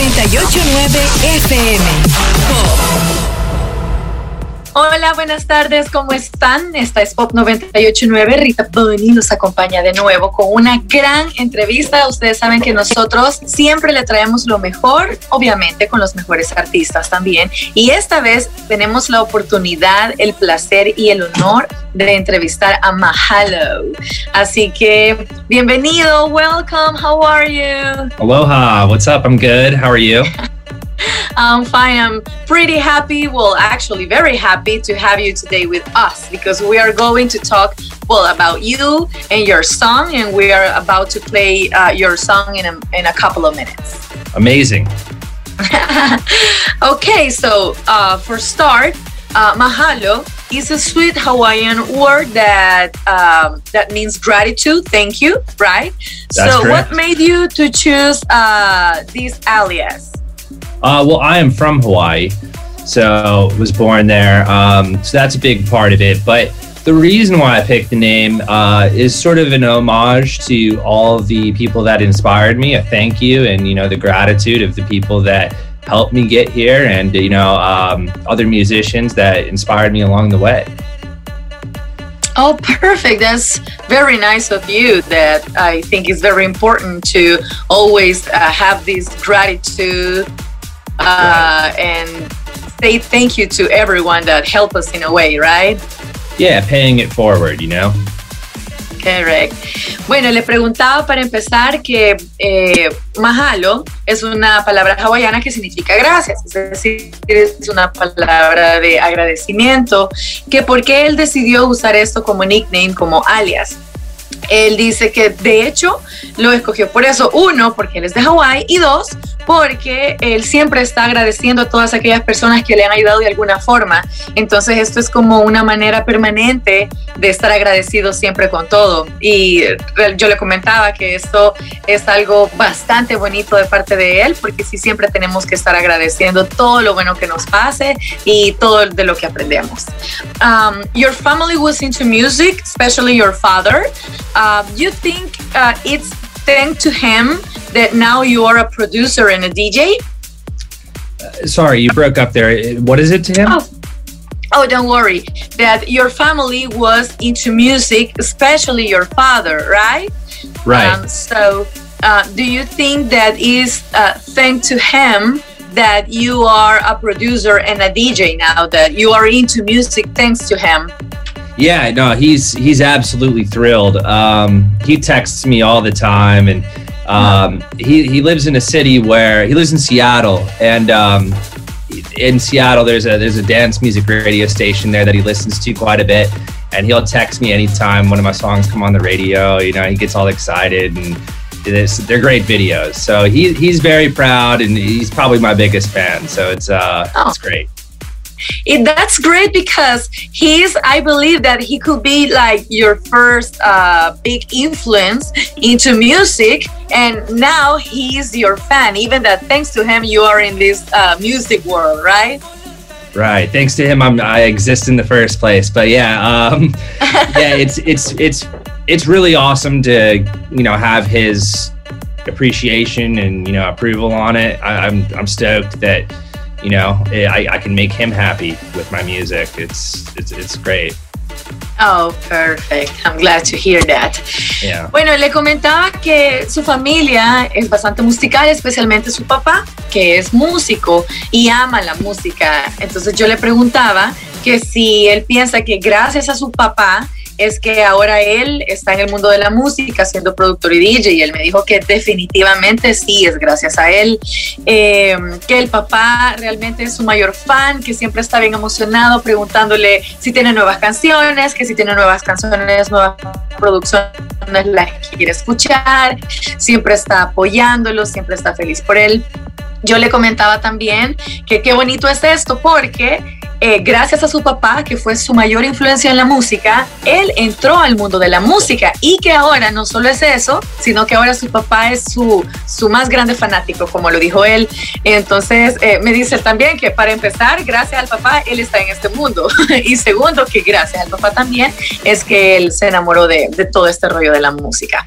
989 FM. Hola, buenas tardes, ¿cómo están? Esta es Pop 989. Rita Boni nos acompaña de nuevo con una gran entrevista. Ustedes saben que nosotros siempre le traemos lo mejor, obviamente con los mejores artistas también. Y esta vez tenemos la oportunidad, el placer y el honor de entrevistar a Mahalo. Así que bienvenido, welcome, how are you? Aloha, what's up? I'm good. How are you? I'm. I'm pretty happy. Well, actually, very happy to have you today with us because we are going to talk, well, about you and your song, and we are about to play uh, your song in a, in a couple of minutes. Amazing. okay, so uh, for start, uh, mahalo is a sweet Hawaiian word that um, that means gratitude. Thank you, right? That's so, correct. what made you to choose uh, this alias? Uh, well, I am from Hawaii, so was born there. Um, so that's a big part of it. But the reason why I picked the name uh, is sort of an homage to all the people that inspired me. A thank you, and you know the gratitude of the people that helped me get here, and you know um, other musicians that inspired me along the way. Oh, perfect. That's very nice of you. That I think is very important to always uh, have this gratitude uh, and say thank you to everyone that helped us in a way, right? Yeah, paying it forward, you know. Correct. Bueno, le preguntaba para empezar que eh, mahalo es una palabra hawaiana que significa gracias, es decir, es una palabra de agradecimiento, que por qué él decidió usar esto como nickname, como alias. Él dice que de hecho lo escogió por eso, uno, porque él es de Hawái y dos, porque él siempre está agradeciendo a todas aquellas personas que le han ayudado de alguna forma. Entonces esto es como una manera permanente de estar agradecido siempre con todo. Y yo le comentaba que esto es algo bastante bonito de parte de él, porque sí siempre tenemos que estar agradeciendo todo lo bueno que nos pase y todo de lo que aprendemos. Um, your family was into music, especially your father. Uh, you think uh, it's thanks to him that now you are a producer and a DJ? Sorry, you broke up there. What is it to him? Oh. Oh, don't worry. That your family was into music, especially your father, right? Right. Um, so, uh, do you think that is uh, thanks to him that you are a producer and a DJ now? That you are into music thanks to him? Yeah, no, he's he's absolutely thrilled. Um, he texts me all the time, and um, he he lives in a city where he lives in Seattle, and um, in Seattle there's a there's a dance music radio station there that he listens to quite a bit, and he'll text me anytime one of my songs come on the radio. You know, he gets all excited, and they're great videos. So he he's very proud, and he's probably my biggest fan. So it's uh Oh. it's great. It, that's great because he's i believe that he could be like your first uh, big influence into music and now he's your fan even that thanks to him you are in this uh, music world right Right. Thanks to him, I'm, I exist in the first place. But yeah, um, yeah, it's it's it's it's really awesome to you know have his appreciation and you know approval on it. I, I'm I'm stoked that you know I, I can make him happy with my music. It's it's it's great. oh perfect i'm glad to hear that Yeah. Bueno, le comentaba que su familia es bastante musical, especialmente su papá, que es músico y ama la música. Entonces yo le preguntaba que si él piensa que gracias a su papá es que ahora él está en el mundo de la música siendo productor y DJ y él me dijo que definitivamente sí es gracias a él, eh, que el papá realmente es su mayor fan, que siempre está bien emocionado preguntándole si tiene nuevas canciones, que si tiene nuevas canciones, nuevas producciones las quiere escuchar, siempre está apoyándolo, siempre está feliz por él. Yo le comentaba también que qué bonito es esto porque eh, gracias a su papá, que fue su mayor influencia en la música, él entró al mundo de la música y que ahora no solo es eso, sino que ahora su papá es su, su más grande fanático, como lo dijo él. Entonces eh, me dice también que para empezar, gracias al papá, él está en este mundo. y segundo, que gracias al papá también es que él se enamoró de, de todo este rollo de la música.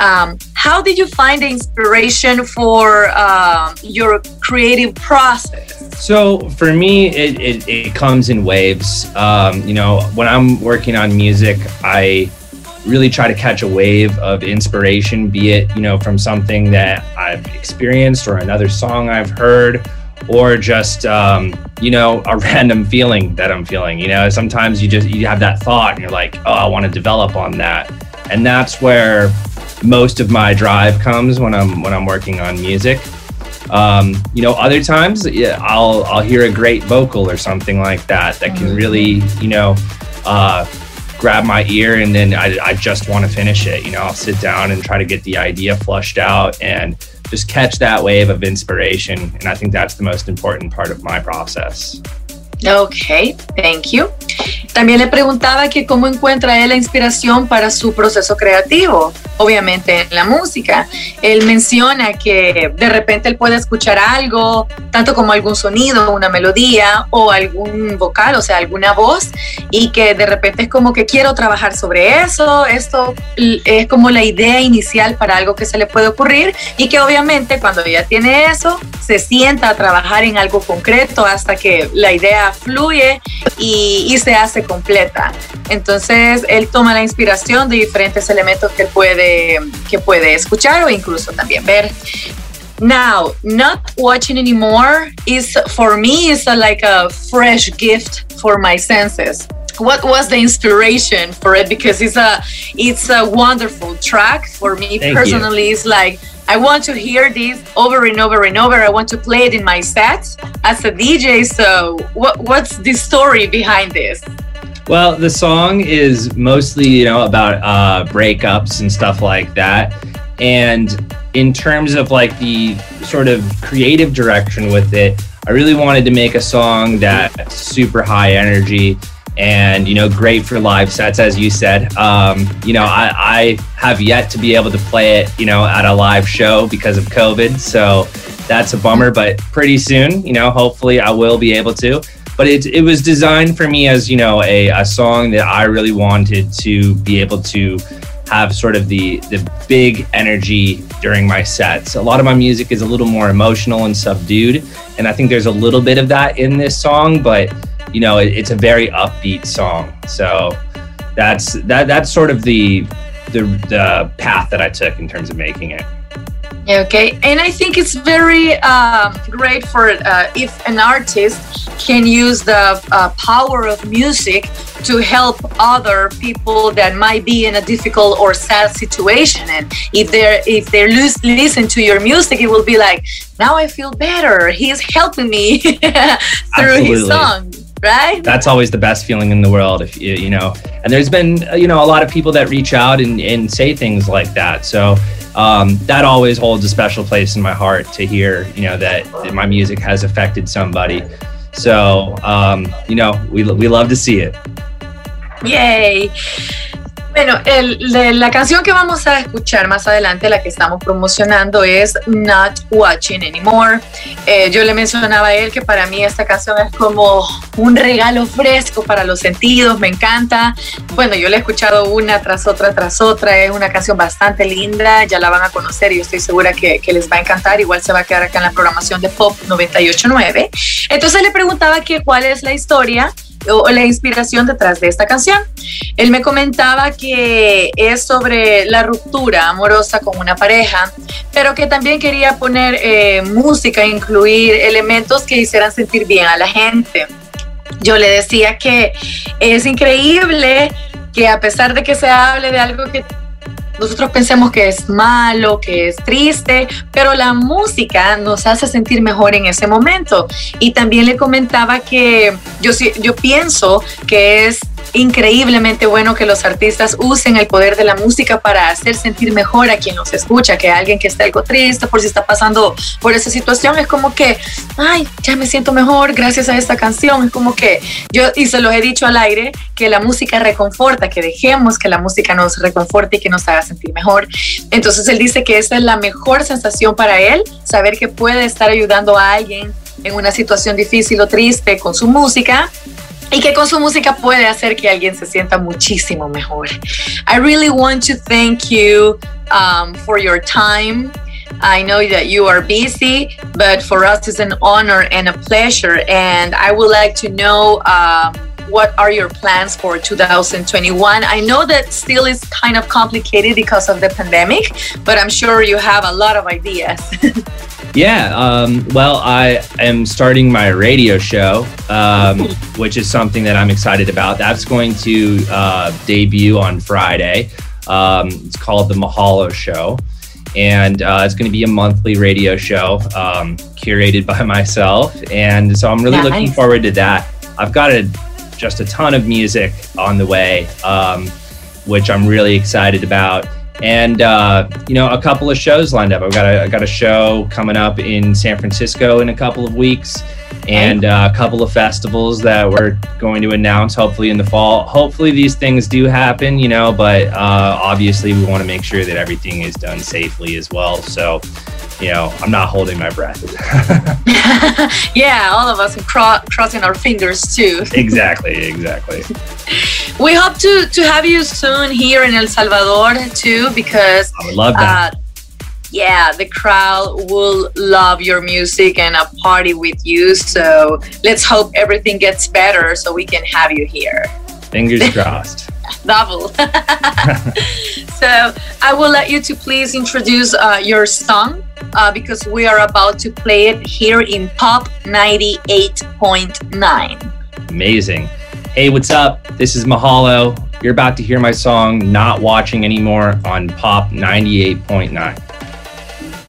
Um, how did you find the inspiration for uh, your creative process? So for me, it, it, it comes in waves. Um, you know, when I'm working on music, I really try to catch a wave of inspiration, be it, you know, from something that I've experienced or another song I've heard or just um, you know a random feeling that i'm feeling you know sometimes you just you have that thought and you're like oh i want to develop on that and that's where most of my drive comes when i'm when i'm working on music um, you know other times yeah, i'll i'll hear a great vocal or something like that that can really you know uh, grab my ear and then I, I just want to finish it you know i'll sit down and try to get the idea flushed out and just catch that wave of inspiration. And I think that's the most important part of my process. Ok, thank you. También le preguntaba que cómo encuentra él la inspiración para su proceso creativo, obviamente en la música. Él menciona que de repente él puede escuchar algo, tanto como algún sonido, una melodía o algún vocal, o sea, alguna voz, y que de repente es como que quiero trabajar sobre eso, esto es como la idea inicial para algo que se le puede ocurrir y que obviamente cuando ya tiene eso, se sienta a trabajar en algo concreto hasta que la idea fluye y, y se hace completa. Entonces, él toma la inspiración de diferentes elementos que puede, que puede escuchar o incluso también ver. Now, not watching anymore is for me is a, like a fresh gift for my senses. What was the inspiration for it? Because it's a it's a wonderful track for me Thank personally. You. It's like I want to hear this over and over and over. I want to play it in my sets as a DJ. So, what, what's the story behind this? Well, the song is mostly, you know, about uh, breakups and stuff like that. And in terms of like the sort of creative direction with it, I really wanted to make a song that's super high energy and you know great for live sets as you said um, you know I, I have yet to be able to play it you know at a live show because of covid so that's a bummer but pretty soon you know hopefully i will be able to but it, it was designed for me as you know a, a song that i really wanted to be able to have sort of the the big energy during my sets a lot of my music is a little more emotional and subdued and i think there's a little bit of that in this song but you know, it, it's a very upbeat song. So that's that that's sort of the the the path that I took in terms of making it. Okay, and I think it's very uh, great for uh, if an artist can use the uh, power of music to help other people that might be in a difficult or sad situation. And if they're if they listen to your music, it will be like, now I feel better. He's helping me through Absolutely. his song right? That's always the best feeling in the world, if you, you know. And there's been, you know, a lot of people that reach out and, and say things like that. So um, that always holds a special place in my heart to hear, you know, that, my music has affected somebody. So, um, you know, we, we love to see it. Yay. Bueno, el, de la canción que vamos a escuchar más adelante, la que estamos promocionando, es Not Watching Anymore. Eh, yo le mencionaba a él que para mí esta canción es como un regalo fresco para los sentidos, me encanta. Bueno, yo la he escuchado una tras otra, tras otra, es una canción bastante linda, ya la van a conocer y yo estoy segura que, que les va a encantar, igual se va a quedar acá en la programación de Pop 989. Entonces le preguntaba que cuál es la historia o la inspiración detrás de esta canción. Él me comentaba que es sobre la ruptura amorosa con una pareja, pero que también quería poner eh, música, incluir elementos que hicieran sentir bien a la gente. Yo le decía que es increíble que a pesar de que se hable de algo que nosotros pensemos que es malo, que es triste, pero la música nos hace sentir mejor en ese momento. Y también le comentaba que yo, yo pienso que es increíblemente bueno que los artistas usen el poder de la música para hacer sentir mejor a quien los escucha, que alguien que esté algo triste por si está pasando por esa situación, es como que, ay, ya me siento mejor gracias a esta canción, es como que yo, y se los he dicho al aire, que la música reconforta, que dejemos que la música nos reconforte y que nos haga sentir mejor. Entonces él dice que esa es la mejor sensación para él, saber que puede estar ayudando a alguien en una situación difícil o triste con su música y que con su música puede hacer que alguien se sienta muchísimo mejor. I really want to thank you um, for your time. I know that you are busy, but for us it's an honor and a pleasure. And I would like to know um, what are your plans for 2021? I know that still is kind of complicated because of the pandemic, but I'm sure you have a lot of ideas. Yeah, um, well, I am starting my radio show, um, which is something that I'm excited about. That's going to uh, debut on Friday. Um, it's called The Mahalo Show, and uh, it's going to be a monthly radio show um, curated by myself. And so I'm really Nice. looking forward to that. I've got a, just a ton of music on the way, um, which I'm really excited about and uh, you know a couple of shows lined up. I've got a, I got a show coming up in San Francisco in a couple of weeks, and uh, a couple of festivals that we're going to announce hopefully in the fall. Hopefully these things do happen, you know, but uh, obviously we want to make sure that everything is done safely as well. So, you know, I'm not holding my breath. yeah, all of us are cro- crossing our fingers too. exactly, exactly. We hope to, to have you soon here in El Salvador too, because I would love that. uh, yeah, the crowd will love your music and a party with you. So let's hope everything gets better so we can have you here. Fingers crossed. Double. so I will let you to please introduce uh, your song uh, because we are about to play it here in Pop 98.9. Amazing. Hey, what's up? This is Mahalo. You're about to hear my song Not Watching Anymore on Pop 98.9.